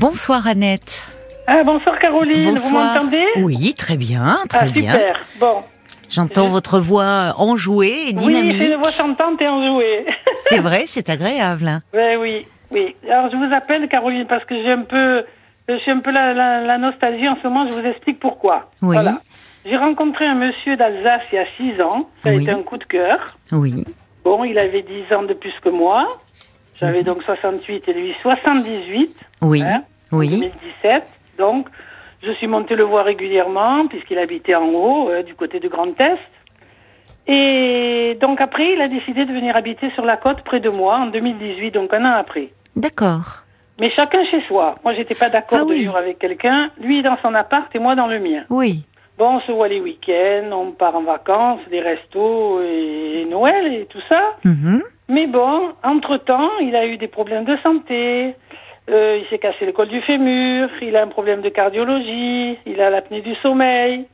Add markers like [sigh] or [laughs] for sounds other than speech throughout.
Bonsoir Annette. Ah, bonsoir Caroline, vous m'entendez? Oui, très bien, très ah, bien. Super, bon. J'entends votre voix enjouée et dynamique. Oui, c'est une voix chantante et enjouée. [laughs] c'est vrai, c'est agréable. Hein. Oui, oui. Alors je vous appelle Caroline parce que j'ai un peu, je suis un peu la, la, nostalgie en ce moment. Je vous explique pourquoi. Oui. Voilà. J'ai rencontré un monsieur d'Alsace il y a 6 ans. Ça a été un coup de cœur. Oui. Bon, il avait 10 ans de plus que moi. J'avais mhm. donc 68 et lui 78. Oui. Hein, oui. 2017. Donc, je suis montée le voir régulièrement puisqu'il habitait en haut, euh, du côté du Grand Est. Et donc après, il a décidé de venir habiter sur la côte près de moi en 2018, donc un an après. D'accord. Mais chacun chez soi. Moi, j'étais pas d'accord ah de vivre avec quelqu'un. Lui dans son appart et moi dans le mien. Oui. Bon, on se voit les week-ends, on part en vacances, des restos et, Noël et tout ça. Mhm. Mais bon, entre-temps, il a eu des problèmes de santé. Euh, il s'est cassé le col du fémur, il a un problème de cardiologie, il a l'apnée du sommeil.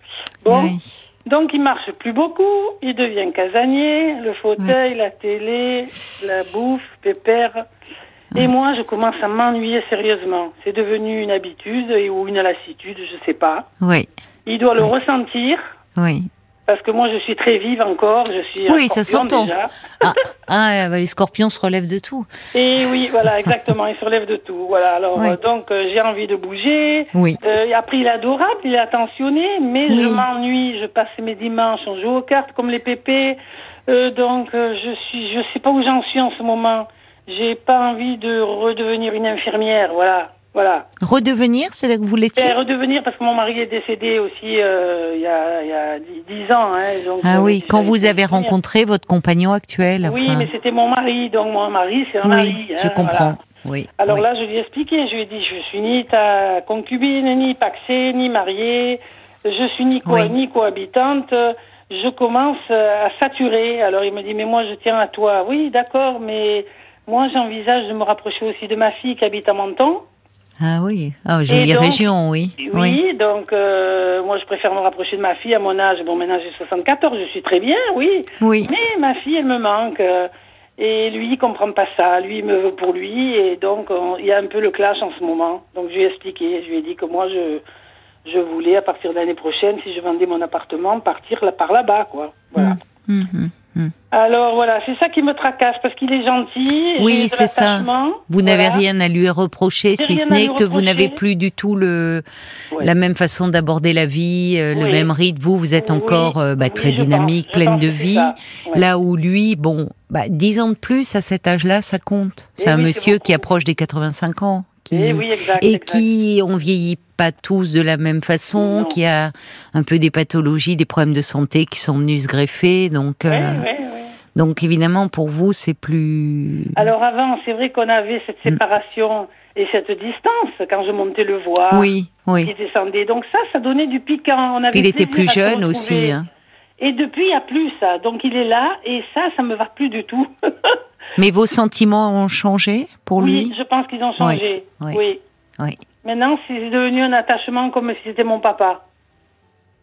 Bon, donc il marche plus beaucoup, il devient casanier, le fauteuil, la télé, la bouffe, pépère. Et moi, je commence à m'ennuyer sérieusement. C'est devenu une habitude ou une lassitude, je sais pas. Oui. Il doit le ressentir. Oui. Parce que moi, je suis très vive encore. Je suis oui, ça s'entend. Ah, ah bah, les scorpions se relèvent de tout. Et oui, voilà, exactement, ils se relèvent de tout. Voilà. Alors, euh, donc, euh, j'ai envie de bouger. Oui. Euh, après, il est adorable, il est attentionné, mais je m'ennuie. Je passe mes dimanches, on joue aux cartes comme les pépés. donc, je suis, je sais pas où j'en suis en ce moment. J'ai pas envie de redevenir une infirmière, voilà. Voilà. Redevenir, c'est là que vous l'étiez Redevenir parce que mon mari est décédé aussi euh, il, y a, il y a 10 ans. Hein, ah oui, quand vous avez rencontré votre compagnon actuel. Oui, mais c'était mon mari, donc mon mari, c'est un oui, mari. je hein, comprends. Oui, Alors là, je lui ai expliqué, je lui ai dit, je suis ni ta concubine, ni paxée, ni mariée, je suis ni, co ni cohabitante, je commence à saturer. Alors il me dit, mais moi je tiens à toi. Oui, d'accord, mais moi j'envisage de me rapprocher aussi de ma fille qui habite à Menton. Ah oui, ah, jolie région, oui. Oui, donc euh, moi je préfère me rapprocher de ma fille à mon âge. Bon, maintenant j'ai 74, je suis très bien, oui. Oui. Mais ma fille, elle me manque. Euh, et lui, il comprend pas ça. Lui, il me veut pour lui. Et donc, il y a un peu le clash en ce moment. Donc, je lui ai expliqué. Je lui ai dit que moi, je, je voulais, à partir de l'année prochaine, si je vendais mon appartement, partir là, par là-bas, quoi. Voilà. Mmh. Mmh. Hmm. Alors voilà, c'est ça qui me tracasse parce qu'il est gentil. Oui, c'est ça. Vous n'avez rien à lui reprocher, si ce n'est que vous n'avez plus du tout le la même façon d'aborder la vie, euh, le même rythme. Vous, vous êtes encore euh, bah, très dynamique, pleine de vie. Là où lui, bon, bah, 10 ans de plus à cet âge-là, ça compte. C'est un monsieur qui approche des 85 ans. Qui, et, et qui on vieillit pas tous de la même façon, qui a un peu des pathologies, des problèmes de santé qui sont venus se greffer. Donc, euh, donc évidemment, pour vous, c'est plus. Alors avant, c'est vrai qu'on avait cette mm. séparation et cette distance quand je montais le voir. Oui, oui. Il descendait. Donc ça, ça donnait du piquant. On avait il était plus jeune aussi. Hein. Et depuis, il n'y a plus ça. Donc il est là et ça, ça me va plus du tout. [laughs] Mais vos sentiments ont changé pour lui? Oui, je pense qu'ils ont changé. Oui. oui. oui. Maintenant, c'est devenu un attachement comme si c'était mon papa.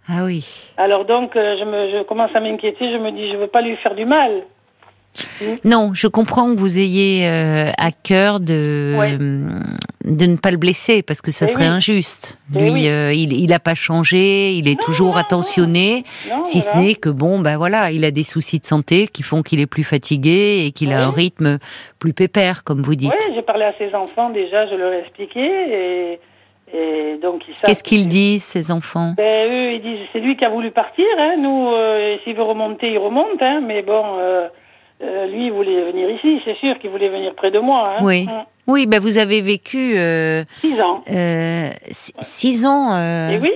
Ah oui. Alors donc, euh, je, me, je commence à m'inquiéter, je me dis, je veux pas lui faire du mal. Non, je comprends que vous ayez euh, à cœur de de ne pas le blesser parce que ça eh serait injuste. Eh Lui, euh, il il a pas changé, il est toujours attentionné, si ce n'est que bon, ben voilà, il a des soucis de santé qui font qu'il est plus fatigué et qu'il a un rythme plus pépère, comme vous dites. Oui, j'ai parlé à ses enfants déjà, je leur ai expliqué et. Et donc, Qu'est-ce qu'ils disent, ces enfants? Ben, Eux, ils disent c'est lui qui a voulu partir. Hein. Nous, euh, s'il veut remonter, il remonte. Hein. Mais bon, euh, lui, il voulait venir ici, c'est sûr qu'il voulait venir près de moi. Hein. Oui. Mm. Oui, ben vous avez vécu euh, six ans. Euh, six ans. Euh, Et oui,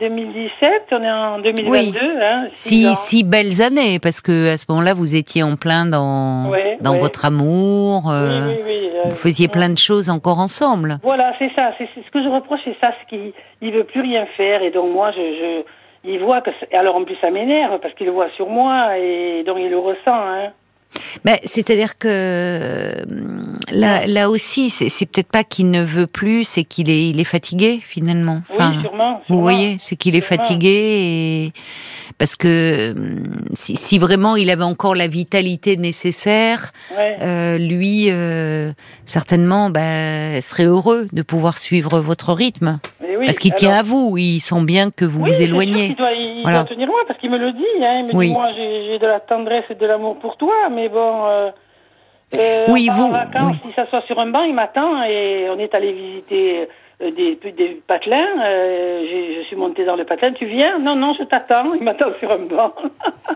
2017, on est en 2022. Hein, six, six, belles années, parce que à ce moment-là, vous étiez en plein dans dans votre amour. Oui, oui, vous faisiez plein de choses encore ensemble. Voilà, c'est ça. C'est ce que je reproche, c'est ça, ce qu'il il veut plus rien faire, et donc moi, je, je il voit que alors en plus ça m'énerve parce qu'il le voit sur moi et donc il le ressent. Hein. Ben, c'est-à-dire que euh, là, là aussi, c'est peut-être pas qu'il ne veut plus, c'est qu'il est, il est fatigué finalement. Enfin, oui, sûrement, Vous voyez, c'est qu'il est fatigué et parce que euh, si, si, vraiment il avait encore la vitalité nécessaire, euh, lui, euh, certainement, ben, serait heureux de pouvoir suivre votre rythme. parce qu'il tient à vous, il sent bien que vous vous éloignez. il, doit, il doit, tenir loin parce qu'il me le dit. Hein, il me dit moi j'ai de la tendresse et de l'amour pour toi, mais bon. Euh, euh oui, vous. Vacances, Si ça soit sur un banc, il m'attend et on est allé visiter euh, des, des patelins. Euh, je suis montée dans le patelin. Tu viens? Non, non, je t'attends. Il m'attend sur un banc.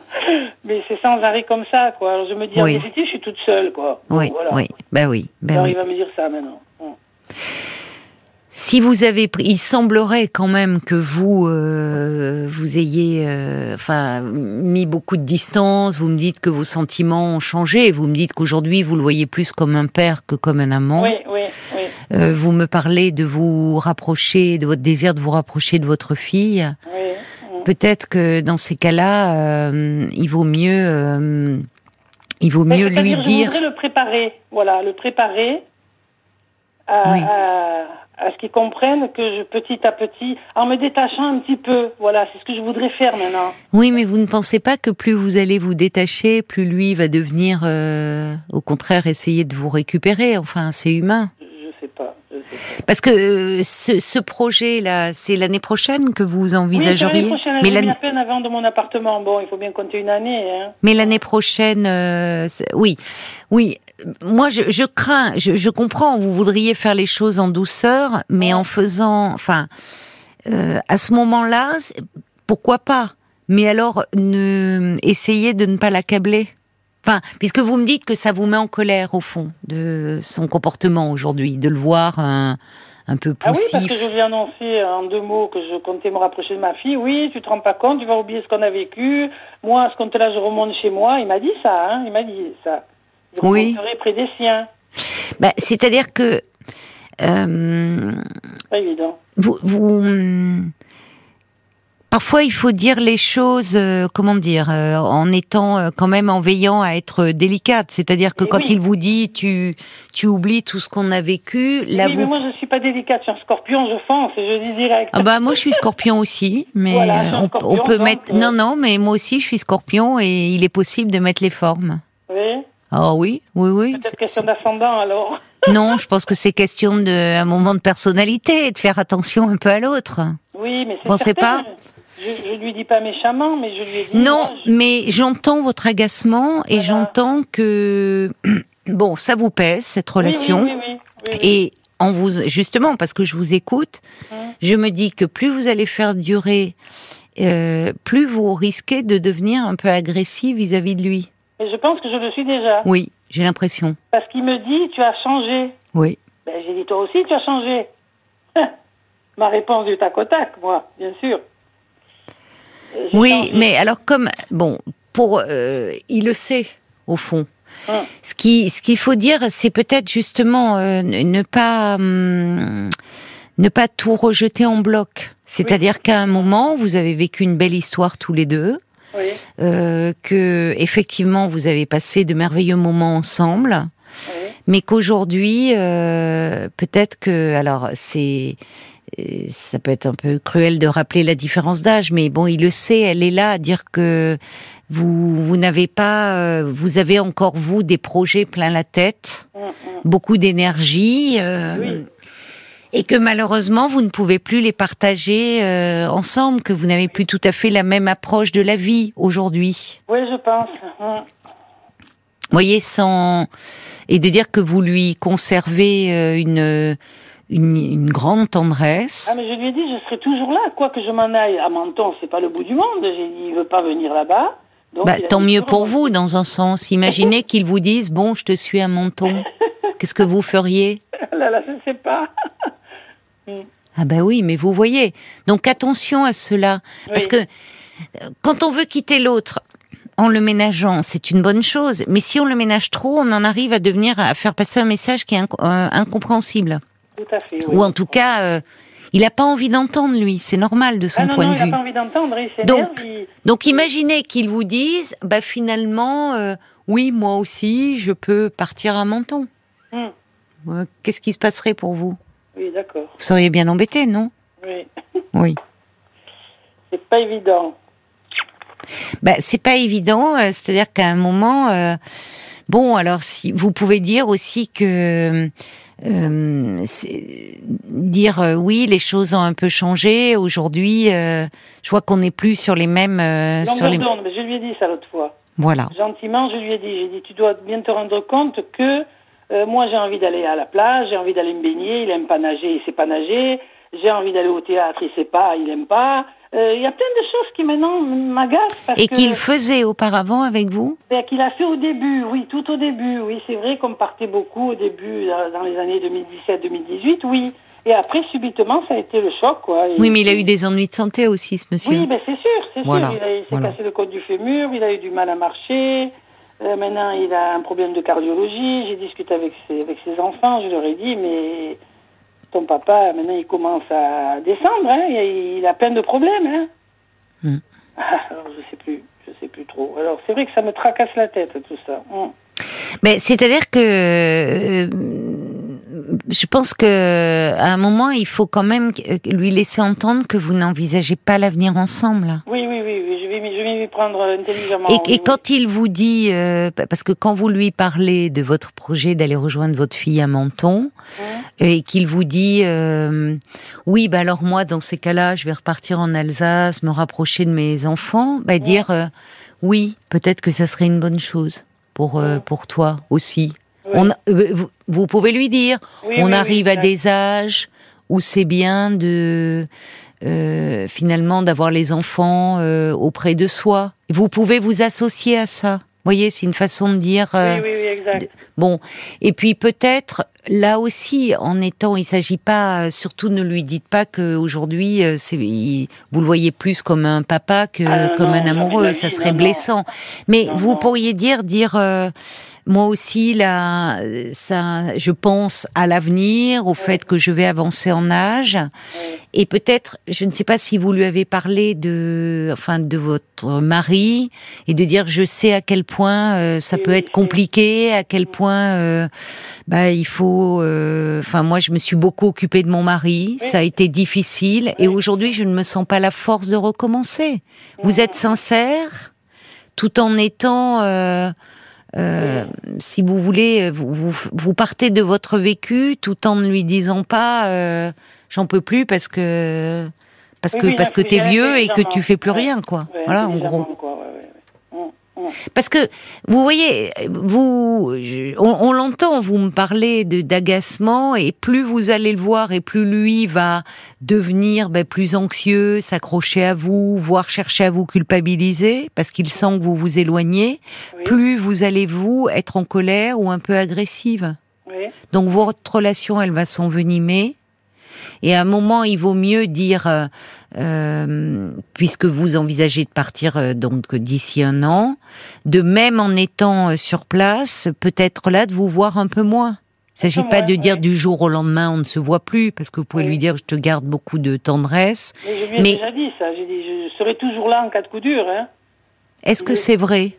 [laughs] mais c'est sans arrêt comme ça, quoi. Alors je me dis, en définitive, je suis toute seule, quoi. Oui, oui, ben oui. Ben Alors oui. il va me dire ça maintenant. Si vous avez pris, il semblerait quand même que vous euh, vous ayez, euh, enfin, mis beaucoup de distance. Vous me dites que vos sentiments ont changé. Vous me dites qu'aujourd'hui vous le voyez plus comme un père que comme un amant. Oui, oui, oui. Euh, vous me parlez de vous rapprocher, de votre désir de vous rapprocher de votre fille. Oui. Peut-être que dans ces cas-là, il vaut mieux, il vaut mieux lui dire. Je le préparer, voilà, le préparer. À, Oui. à, à ce qu'ils comprennent que je, petit à petit, en me détachant un petit peu, voilà, c'est ce que je voudrais faire maintenant. Oui, mais vous ne pensez pas que plus vous allez vous détacher, plus lui va devenir, euh, au contraire, essayer de vous récupérer. Enfin, c'est humain. Je, sais pas. Parce que euh, ce, ce projet-là, c'est l'année prochaine que vous envisageriez. Oui, prochaine, mais l'année peine avant de mon appartement. Bon, il faut bien compter une année. Hein. mais l'année prochaine, euh, oui, oui. Moi, je, je crains, je, je comprends. Vous voudriez faire les choses en douceur, mais en faisant, enfin, euh, à ce moment-là, pourquoi pas? Mais alors, ne, essayez de ne pas l'accabler. Enfin, puisque vous me dites que ça vous met en colère au fond de son comportement aujourd'hui, de le voir un, un peu Ah oui, poussif. parce que je lui ai annoncé en deux mots que je comptais me rapprocher de ma fille. Oui, tu te rends pas compte, tu vas oublier ce qu'on a vécu. Moi, à ce compte-là, je remonte chez moi. Il m'a dit ça, hein. Il m'a dit ça. Je Oui. remonterai près des siens. Bah, C'est-à-dire que euh, Pas évident. vous, vous, parfois il faut dire les choses, euh, comment dire, euh, en étant euh, quand même en veillant à être délicate. C'est-à-dire que Eh quand oui. il vous dit tu tu oublies tout ce qu'on a vécu, là oui, vous mais moi, je suis pas délicate. Je suis un scorpion, je fonce et je dis direct. Ah bah moi je suis scorpion aussi, mais Voilà, on, scorpion, on peut donc, mettre non non mais moi aussi je suis scorpion et il est possible de mettre les formes. Oui. Ah oui oui oui. Peut-être question d'ascendant, alors. [laughs] Non, je pense que c'est question de un moment de personnalité, et de faire attention un peu à l'autre. Oui, mais c'est Pensez pas je, je lui dis pas méchamment, mais je lui ai dit. Non, je- mais j'entends votre agacement et Voilà. j'entends que [clears throat] bon, ça vous pèse cette relation Oui, oui, oui, oui. et en vous justement parce que je vous écoute, Hum. je me dis que plus vous allez faire durer, euh, plus vous risquez de devenir un peu agressif vis-à-vis de lui. Et je pense que je le suis déjà. Oui, j'ai l'impression. Parce qu'il me dit, tu as changé. Oui. Ben, j'ai dit, toi aussi, tu as changé. [laughs] Ma réponse du tac au tac, moi, bien sûr. Euh, Oui, changé. mais alors comme bon, pour euh, il le sait au fond. Hum. Ce qui, ce qu'il faut dire, c'est peut-être justement euh, ne ne pas, hum, ne pas tout rejeter en bloc. C'est-à-dire qu'à un moment, vous avez vécu une belle histoire tous les deux, Oui, euh, que effectivement vous avez passé de merveilleux moments ensemble, oui. mais qu'aujourd'hui, euh, peut-être que, alors c'est, euh, ça peut être un peu cruel de rappeler la différence d'âge, mais bon, il le sait, elle est là à dire que vous, vous n'avez pas, euh, vous avez encore vous des projets plein la tête, Hum, hum. beaucoup d'énergie, euh, Oui. Et que malheureusement vous ne pouvez plus les partager euh, ensemble, que vous n'avez plus tout à fait la même approche de la vie aujourd'hui. Oui, je pense. Hum. Vous voyez, sans et de dire que vous lui conservez euh, une, une une grande tendresse. Ah, mais je lui ai dit, je serai toujours là, quoi que je m'en aille. À Menton, c'est pas le bout du monde. J'ai dit, il veut pas venir là-bas. Bah, tant mieux pour vous, dans un sens. Imaginez [laughs] qu'ils vous disent bon, je te suis à Menton. [laughs] Qu'est-ce que vous feriez? Là, là, je sais pas. Ah ben oui, mais vous voyez. Donc attention à cela, parce que euh, quand on veut quitter l'autre en le ménageant, c'est une bonne chose. Mais si on le ménage trop, on en arrive à devenir à faire passer un message qui est euh, incompréhensible. Tout à fait, oui. Ou en tout cas, euh, Il n'a pas envie d'entendre, lui. C'est normal de son ah point de vue. Il n'a pas envie d'entendre. Donc, donc, imaginez qu'il vous dise, bah finalement, euh, oui, moi aussi, je peux partir à Menton. Hmm. Qu'est-ce qui se passerait pour vous? Oui, d'accord. Vous seriez bien embêté, non Oui. Oui. [laughs] C'est pas évident. Bah, c'est pas évident. Euh, c'est-à-dire qu'à un moment, euh, bon, alors si vous pouvez dire aussi que euh, dire oui, les choses ont un peu changé. Aujourd'hui, je vois qu'on n'est plus sur les mêmes. sur les... mais je lui ai dit ça l'autre fois. Voilà. Gentiment, je lui ai dit, j'ai dit, tu dois bien te rendre compte que moi j'ai envie d'aller à la plage, j'ai envie d'aller me baigner. Il aime pas nager, il sait pas nager. J'ai envie d'aller au théâtre, il sait pas, il aime pas. Euh, il y a plein de choses qui maintenant m'agacent. Et qu'il faisait auparavant avec vous? Ben, Qu'il a fait au début, oui, tout au début. Oui, c'est vrai qu'on partait beaucoup au début, dans les années 2017-2018, oui. Et après, subitement, ça a été le choc, quoi. oui, mais il a eu des ennuis de santé aussi, ce monsieur. Oui, ben c'est sûr, c'est sûr. Il, s'est cassé le côte du fémur, il a eu du mal à marcher. Euh, maintenant, il a un problème de cardiologie. J'ai discuté avec ses, avec ses enfants, je leur ai dit, mais ton papa, maintenant, il commence à descendre, hein, il, a plein de problèmes. Hein. Hmm. [laughs] Alors, je sais plus, je sais plus trop. Alors, c'est vrai que ça me tracasse la tête, tout ça. Hmm. Mais c'est-à-dire que euh, je pense que à un moment, il faut quand même lui laisser entendre que vous n'envisagez pas l'avenir ensemble. Oui, prendre intelligemment. Et, quand il vous dit, euh, parce que quand vous lui parlez de votre projet d'aller rejoindre votre fille à Menton, hein et qu'il vous dit, euh, oui, bah alors moi, dans ces cas-là, je vais repartir en Alsace, me rapprocher de mes enfants, bah dire, euh, oui, peut-être que ça serait une bonne chose pour pour toi aussi. On, vous, pouvez lui dire, on arrive à des âges où c'est bien de euh, finalement d'avoir les enfants euh, auprès de soi. Vous pouvez vous associer à ça. Vous voyez, c'est une façon de dire. Euh, oui, oui, exact. bon, et puis peut-être là aussi, en étant, il s'agit pas, surtout ne lui dites pas que aujourd'hui, vous le voyez plus comme un papa que ah, comme un amoureux, ça serait blessant. Mais vous pourriez dire, dire moi aussi, là, ça, je pense à l'avenir, au fait que je vais avancer en âge, et peut-être, je ne sais pas si vous lui avez parlé de, enfin, de votre mari et de dire, je sais à quel point euh, ça peut être compliqué, à quel point, euh, bah, il faut, euh, enfin, moi, je me suis beaucoup occupée de mon mari, ça a été difficile, et aujourd'hui, je ne me sens pas la force de recommencer. Vous êtes sincère, tout en étant euh, si vous voulez, vous, vous, partez de votre vécu tout en ne lui disant pas euh, j'en peux plus parce que parce que parce que t'es vieux et que tu fais plus rien quoi. voilà en gros. Parce que vous voyez, vous, on, l'entend, vous me parlez de d'agacement et plus vous allez le voir et plus lui va devenir ben, plus anxieux, s'accrocher à vous, voire chercher à vous culpabiliser parce qu'il sent que vous vous éloignez. Plus vous allez vous être en colère ou un peu agressive. Donc votre relation, elle va s'envenimer. Et à un moment, il vaut mieux dire, euh, euh, puisque vous envisagez de partir euh, donc d'ici un an, de même en étant sur place, peut-être là de vous voir un peu moins. Il ne s'agit pas de dire du jour au lendemain on ne se voit plus, parce que vous pouvez lui dire je te garde beaucoup de tendresse. Mais, mais... déjà dit ça, j'ai dit je serai toujours là en cas de coup dur. Hein. Est-ce que c'est vrai?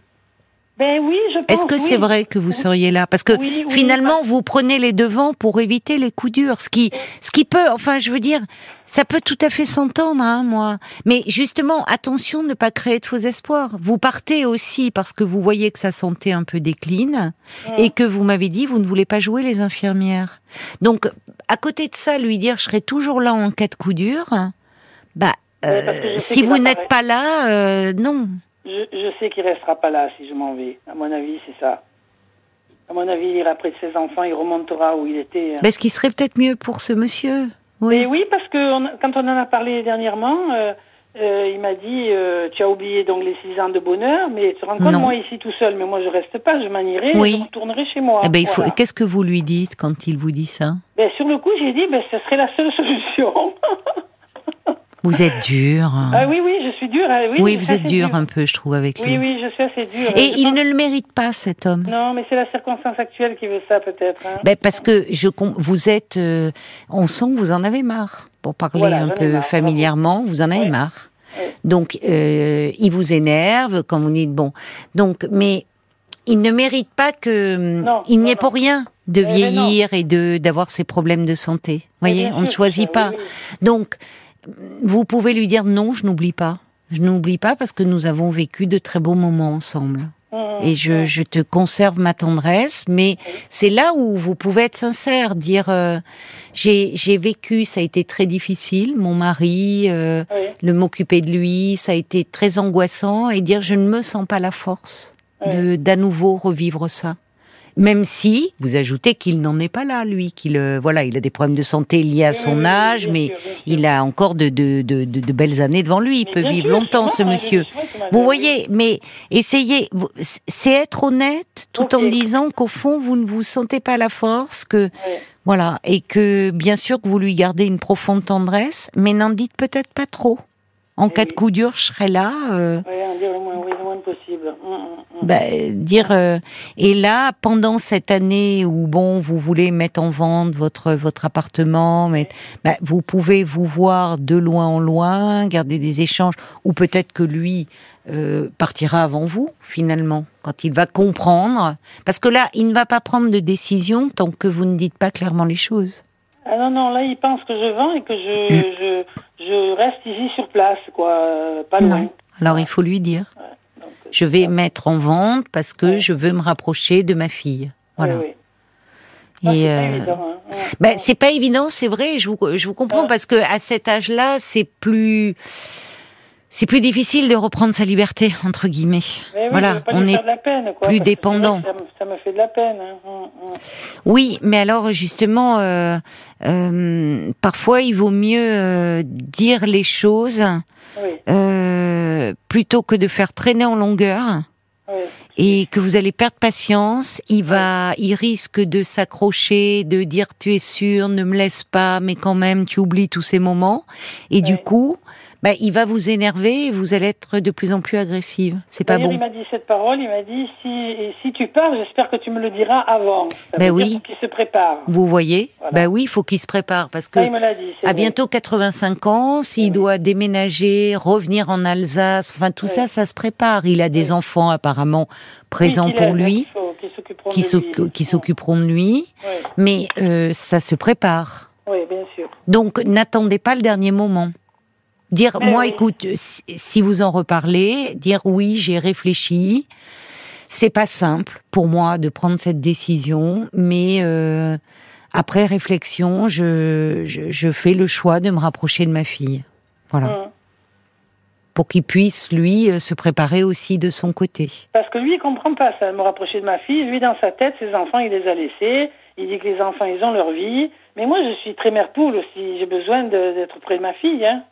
Ben oui, je pense. Est-ce que c'est vrai que vous seriez là? Parce que finalement, vous prenez les devants pour éviter les coups durs. Ce qui, ce qui peut, enfin, je veux dire, ça peut tout à fait s'entendre, hein, moi. Mais justement, attention, ne pas créer de faux espoirs. Vous partez aussi parce que vous voyez que sa santé un peu décline et que vous m'avez dit, vous ne voulez pas jouer les infirmières. Donc, à côté de ça, lui dire, je serai toujours là en cas de coup dur. Bah, euh, si vous n'êtes pas là, euh, non. Je, sais qu'il restera pas là si je m'en vais. À mon avis, c'est ça. À mon avis, il ira près de ses enfants, il remontera où il était. Mais ce qui serait peut-être mieux pour ce monsieur Oui, oui parce que quand on en a parlé dernièrement, euh, euh, il m'a dit euh, Tu as oublié donc les six ans de bonheur, mais tu te rends compte, moi ici tout seul, mais moi je reste pas, je m'en irai, je retournerai chez moi. Eh ben. Qu'est-ce que vous lui dites quand il vous dit ça? Ben, Sur le coup, j'ai dit ben, Ce serait la seule [laughs] solution. Vous êtes dur. Ah oui, oui, je suis dure. Ah oui, oui vous êtes dur un peu, je trouve, avec lui. Oui, oui, je suis assez dure. Et il ne le mérite pas, cet homme. Non, mais c'est la circonstance actuelle qui veut ça, peut-être. Hein. Ben, parce que je, vous êtes. Euh, on sent que vous en avez marre. Pour parler un peu familièrement, vous en avez marre. Donc, euh, il vous énerve, comme vous dites, bon. Donc, mais il ne mérite pas que. il n'y est pour rien de vieillir et de d'avoir ces problèmes de santé. Vous voyez, on ne choisit pas. Donc, vous pouvez lui dire non, je n'oublie pas. Je n'oublie pas parce que nous avons vécu de très beaux moments ensemble. Mmh, et je, je, te conserve ma tendresse, mais c'est là où vous pouvez être sincère, dire euh, j'ai vécu, ça a été très difficile, mon mari, euh, le m'occuper de lui, ça a été très angoissant, et dire je ne me sens pas la force de d'à nouveau revivre ça même si vous ajoutez qu'il n'en est pas là, lui, qu'il euh, voilà, il a des problèmes de santé liés à son âge, mais il a encore de, de, de, de, belles années devant lui. Il peut vivre longtemps, ce monsieur. Vous voyez, mais essayez, c'est être honnête, tout en disant qu'au fond, vous ne vous sentez pas la force, que voilà, et que bien sûr que vous lui gardez une profonde tendresse, mais n'en dites peut-être pas trop. En cas de coup dur, je serai là. Euh, possible. Mm, mm, mm. Bah, dire euh, et là pendant cette année où bon vous voulez mettre en vente votre votre appartement, mais bah, vous pouvez vous voir de loin en loin, garder des échanges, ou peut-être que lui euh, partira avant vous finalement quand il va comprendre, parce que là il ne va pas prendre de décision tant que vous ne dites pas clairement les choses. Ah non non là il pense que je vends et que je je, je reste ici sur place quoi, pas loin. Alors il faut lui dire je vais mettre en vente parce que je veux me rapprocher de ma fille. Voilà. Oui, Et c'est pas, euh, évident, hein. ben, c'est pas évident, c'est vrai. Je vous, je vous comprends parce que à cet âge-là, c'est plus c'est plus difficile de reprendre sa liberté entre guillemets. voilà, on est peine, plus dépendant. Ça, me fait de la peine. Hein. Hum, hum. Oui, mais alors justement, euh, euh, parfois il vaut mieux euh, dire les choses euh, plutôt que de faire traîner en longueur. Et que vous allez perdre patience, il va, il risque de s'accrocher, de dire tu es sûr, ne me laisse pas, mais quand même tu oublies tous ces moments. Et du coup, bah, il va vous énerver et vous allez être de plus en plus agressive. C'est pas bon. Il m'a dit cette parole, il m'a dit si, si tu pars, j'espère que tu me le diras avant. Ça ben oui. Qu'il se prépare. Vous voyez Ben oui, il faut qu'il se prépare parce que à bientôt 85 ans, s'il doit déménager, revenir en Alsace, enfin tout ça, ça se prépare. Il a des enfants apparemment présents pour lui, qui s'occuperont de lui, mais euh, ça se prépare. Oui, bien sûr. Donc n'attendez pas le dernier moment. Dire, ben moi, écoute, si vous en reparlez, dire oui, j'ai réfléchi. C'est pas simple pour moi de prendre cette décision, mais euh, après réflexion, je, je, fais le choix de me rapprocher de ma fille. Voilà. Hum. Pour qu'il puisse, lui, euh, se préparer aussi de son côté. Parce que lui, il comprend pas ça, me rapprocher de ma fille. Lui, dans sa tête, ses enfants, il les a laissés. Il dit que les enfants, ils ont leur vie. Mais moi, je suis très mère poule aussi. J'ai besoin d'être près de ma fille. Hein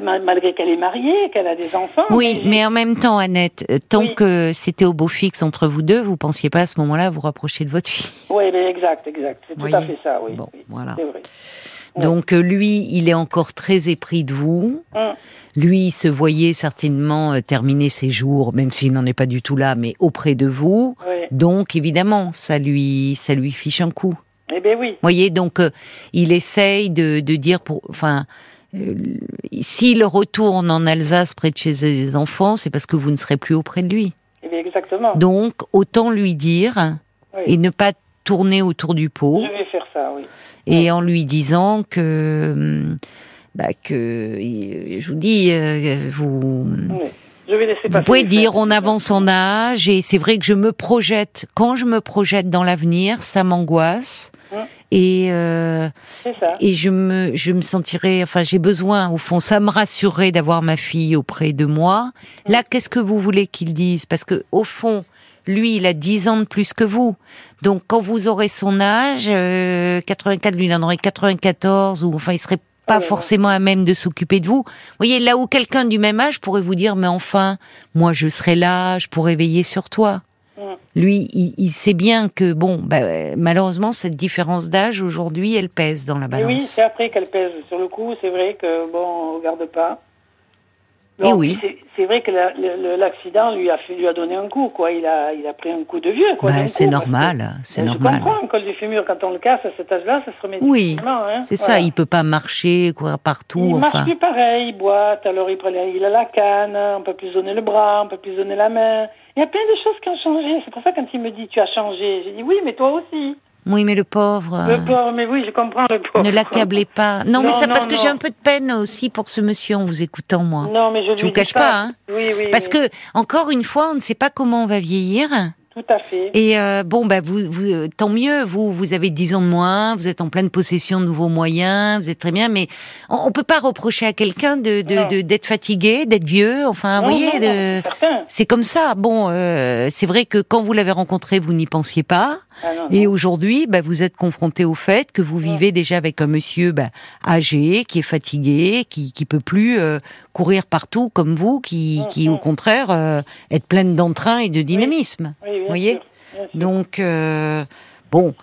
malgré qu'elle est mariée, qu'elle a des enfants. Oui, mais, en même temps, Annette, euh, tant que c'était au beau fixe entre vous deux, vous pensiez pas à ce moment-là vous rapprocher de votre fille. Oui, exact, exact. C'est tout à fait ça, oui. Bon, voilà. Vrai. Donc lui, il est encore très épris de vous. Hum. Lui, se voyait certainement euh, terminer ses jours, même s'il n'en est pas du tout là, mais auprès de vous. Donc évidemment, ça lui, ça lui fiche un coup. Eh bien oui. Vous voyez, donc il essaye de, de dire, pour, enfin, euh, s'il retourne en Alsace près de chez ses enfants, c'est parce que vous ne serez plus auprès de lui. Eh exactement. Donc, autant lui dire et ne pas tourner autour du pot. Je vais faire ça, oui. Et en lui disant que, bah, que, je vous dis, euh, vous. Je vais laisser vous pouvez dire on avance en âge et c'est vrai que je me projette. Quand je me projette dans l'avenir, ça m'angoisse. Hum. Et euh, et je me je me sentirais enfin j'ai besoin au fond ça me rassurerait d'avoir ma fille auprès de moi. Mm. Là qu'est-ce que vous voulez qu'il dise? Parce que au fond lui il a 10 ans de plus que vous. Donc quand vous aurez son âge 84 euh, lui il en aurait 94 ou enfin il serait pas forcément à même de s'occuper de vous. Vous voyez, là où quelqu'un du même âge pourrait vous dire, mais enfin, moi je serai là, je pourrais veiller sur toi. Lui, il, sait bien que, bon, bah, malheureusement, cette différence d'âge, aujourd'hui, elle pèse dans la balance. oui, c'est après qu'elle pèse. Sur le coup, c'est vrai que, bon, on regarde pas. Et oui. C'est vrai que l'accident lui a fait, lui a donné un coup, quoi. Il a, il a pris un coup de vieux, quoi. Bah, c'est normal, c'est normal. Je comprends, un col du fémur, quand on le casse à cet âge-là, ça se remet Oui, hein, c'est ça. Il peut pas marcher, courir partout. Il enfin. marche plus pareil, il boite. Alors il, il a la canne, on peut plus donner le bras, on peut plus donner la main. Il y a plein de choses qui ont changé. C'est pour ça quand il me dit tu as changé, j'ai dit oui, mais toi aussi. Oui, mais le pauvre. Le pauvre, mais oui, je comprends le pauvre. Ne l'accablez pas. Non, mais c'est parce que j'ai un peu de peine aussi pour ce monsieur en vous écoutant, moi. Non, mais je ne vous cache pas. hein. Oui, oui. Parce que, encore une fois, on ne sait pas comment on va vieillir. Tout à fait. Et euh, bon, bah, vous, vous, euh, tant mieux. Vous, vous avez 10 ans de moins, vous êtes en pleine possession de nouveaux moyens, vous êtes très bien. Mais on, ne peut pas reprocher à quelqu'un de, de, d'être fatigué, d'être vieux. Enfin, vous voyez, de... c'est comme ça. Bon, euh, c'est vrai que quand vous l'avez rencontré, vous n'y pensiez pas. Ah, et aujourd'hui, bah, vous êtes confronté au fait que vous vivez déjà avec un monsieur bah, âgé, qui est fatigué, qui qui peut plus euh, courir partout comme vous, qui, qui au contraire euh, est pleine d'entrain et de dynamisme. Vous voyez Donc euh, bon,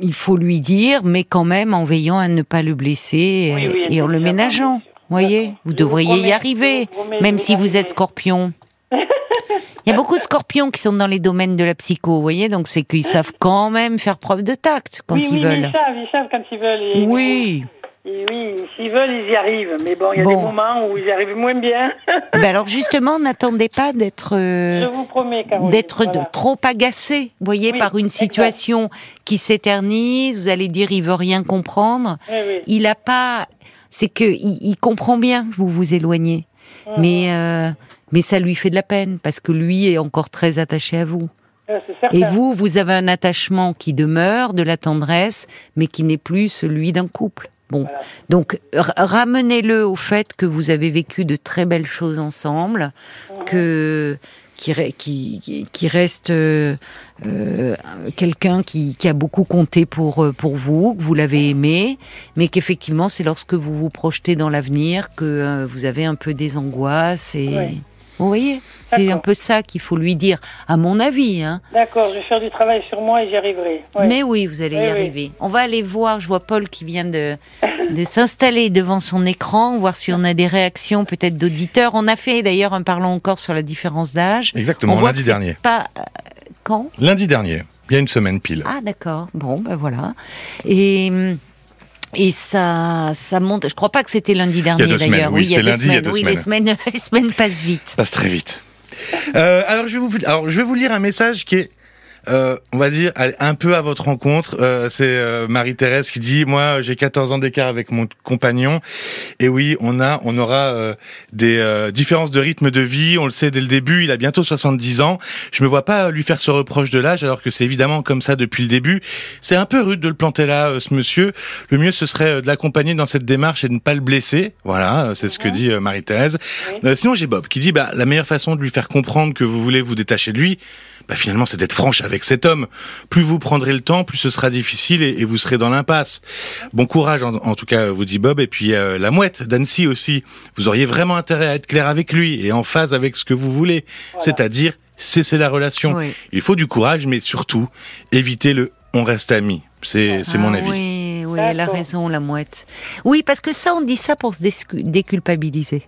il faut lui dire, mais quand même en veillant à ne pas le blesser et, en le ménageant. Vous voyez, vous devriez y arriver, même si vous êtes scorpion. Il y a beaucoup de scorpions qui sont dans les domaines de la psycho, vous voyez, donc c'est qu'ils savent quand même faire preuve de tact quand ils veulent. Ils savent, ils savent quand ils veulent. oui. Oui, s'ils veulent, ils y arrivent. Mais bon, il y a des moments où ils y arrivent moins bien. [laughs] ben alors justement, n'attendez pas d'être euh, d'être trop agacé, voyez, par une situation qui s'éternise. Vous allez dire, il veut rien comprendre. il a pas, c'est que il, comprend bien que vous vous éloignez, mhm. mais euh, mais ça lui fait de la peine parce que lui est encore très attaché à vous. Et vous, vous avez un attachement qui demeure, de la tendresse, mais qui n'est plus celui d'un couple. Bon, donc ramenez-le au fait que vous avez vécu de très belles choses ensemble, mhm. que qui, qui, reste euh, euh, quelqu'un qui, a beaucoup compté pour, euh, pour vous, que vous l'avez aimé, mais qu'effectivement c'est lorsque vous vous projetez dans l'avenir que vous avez un peu des angoisses et... Vous voyez C'est un peu ça qu'il faut lui dire, à mon avis. Hein. D'accord, je vais faire du travail sur moi et j'y arriverai. Mais oui, vous allez y arriver. On va aller voir, je vois Paul qui vient de, de s'installer devant son écran, voir si on a des réactions peut-être d'auditeurs. On a fait d'ailleurs un parlant encore sur la différence d'âge. Exactement, lundi dernier. Pas... Euh, quand? Lundi dernier, il y a une semaine pile. Ah d'accord, bon ben voilà. Et... Et ça, ça monte. Je crois pas que c'était lundi dernier d'ailleurs. Oui, il y a deux semaines. Oui, les semaines, [laughs] les semaines passent vite. Passent très vite. Euh, alors je vais vous, alors je vais vous lire un message qui est euh, on va dire, un peu à votre rencontre. Euh, c'est euh, Marie-Thérèse qui dit, moi, j'ai 14 ans d'écart avec mon compagnon. Et oui, on a, on aura euh, des différences de rythme de vie. On le sait dès le début. Il a bientôt 70 ans. Je me vois pas lui faire ce reproche de l'âge, alors que c'est évidemment comme ça depuis le début. C'est un peu rude de le planter là, ce monsieur. Le mieux, ce serait de l'accompagner dans cette démarche et de ne pas le blesser. Voilà, c'est ce que dit Marie-Thérèse. sinon, j'ai Bob qui dit, bah, la meilleure façon de lui faire comprendre que vous voulez vous détacher de lui, bah, finalement, c'est d'être franche avec cet homme. Plus vous prendrez le temps, plus ce sera difficile et, vous serez dans l'impasse. Bon courage, en, tout cas, vous dit Bob. Et puis euh, la mouette d'Annecy aussi. Vous auriez vraiment intérêt à être clair avec lui et en phase avec ce que vous voulez, c'est-à-dire cesser la relation. Il faut du courage, mais surtout éviter le on reste amis. C'est mon ah avis. Oui, oui, elle a raison, la mouette. Oui, parce que ça, on dit ça pour se déculpabiliser.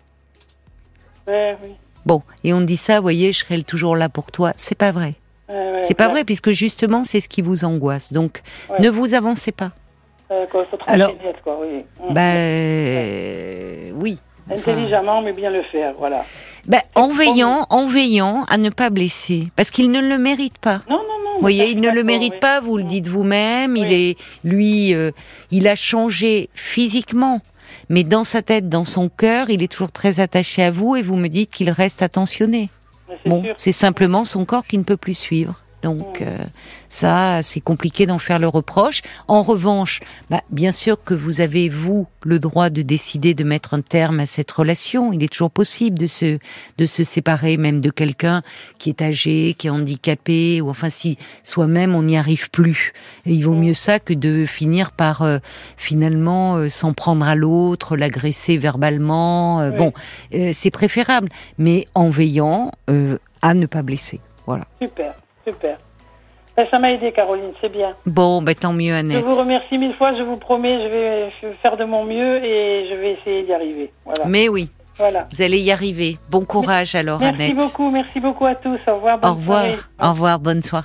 oui. Bon, et on dit ça, vous voyez, je serai toujours là pour toi. C'est pas vrai. c'est pas vrai, puisque justement, c'est ce qui vous angoisse. Donc, ne vous avancez pas. Euh, Alors, quoi, oui. Bah, euh, oui. Intelligemment, mais bien le faire, voilà. Bah, en veillant, en veillant à ne pas blesser, parce qu'il ne le mérite pas. Non, non, non. Vous voyez, il ne le mérite pas. Vous le dites vous-même. Il est, lui, euh, il a changé physiquement mais dans sa tête, dans son cœur, il est toujours très attaché à vous et vous me dites qu'il reste attentionné. Bon, c'est simplement son corps qui ne peut plus suivre. Donc euh, ça, c'est compliqué d'en faire le reproche. En revanche, bah, bien sûr que vous avez, vous, le droit de décider de mettre un terme à cette relation. Il est toujours possible de se, de se séparer même de quelqu'un qui est âgé, qui est handicapé, ou enfin si soi-même on n'y arrive plus. il vaut mieux ça que de finir par euh, finalement euh, s'en prendre à l'autre, l'agresser verbalement. Bon, c'est préférable, mais en veillant à ne pas blesser. Voilà. Super. Super. Ben, ça m'a aidé, Caroline, c'est bien. Bon, ben, tant mieux, Annette. Je vous remercie mille fois, je vous promets, je vais faire de mon mieux et je vais essayer d'y arriver. Voilà. Mais oui. Voilà. Vous allez y arriver. Bon courage alors, merci Annette. Merci beaucoup, merci beaucoup à tous. Au revoir. Bonne au revoir. Soirée. Au revoir, bonne soirée.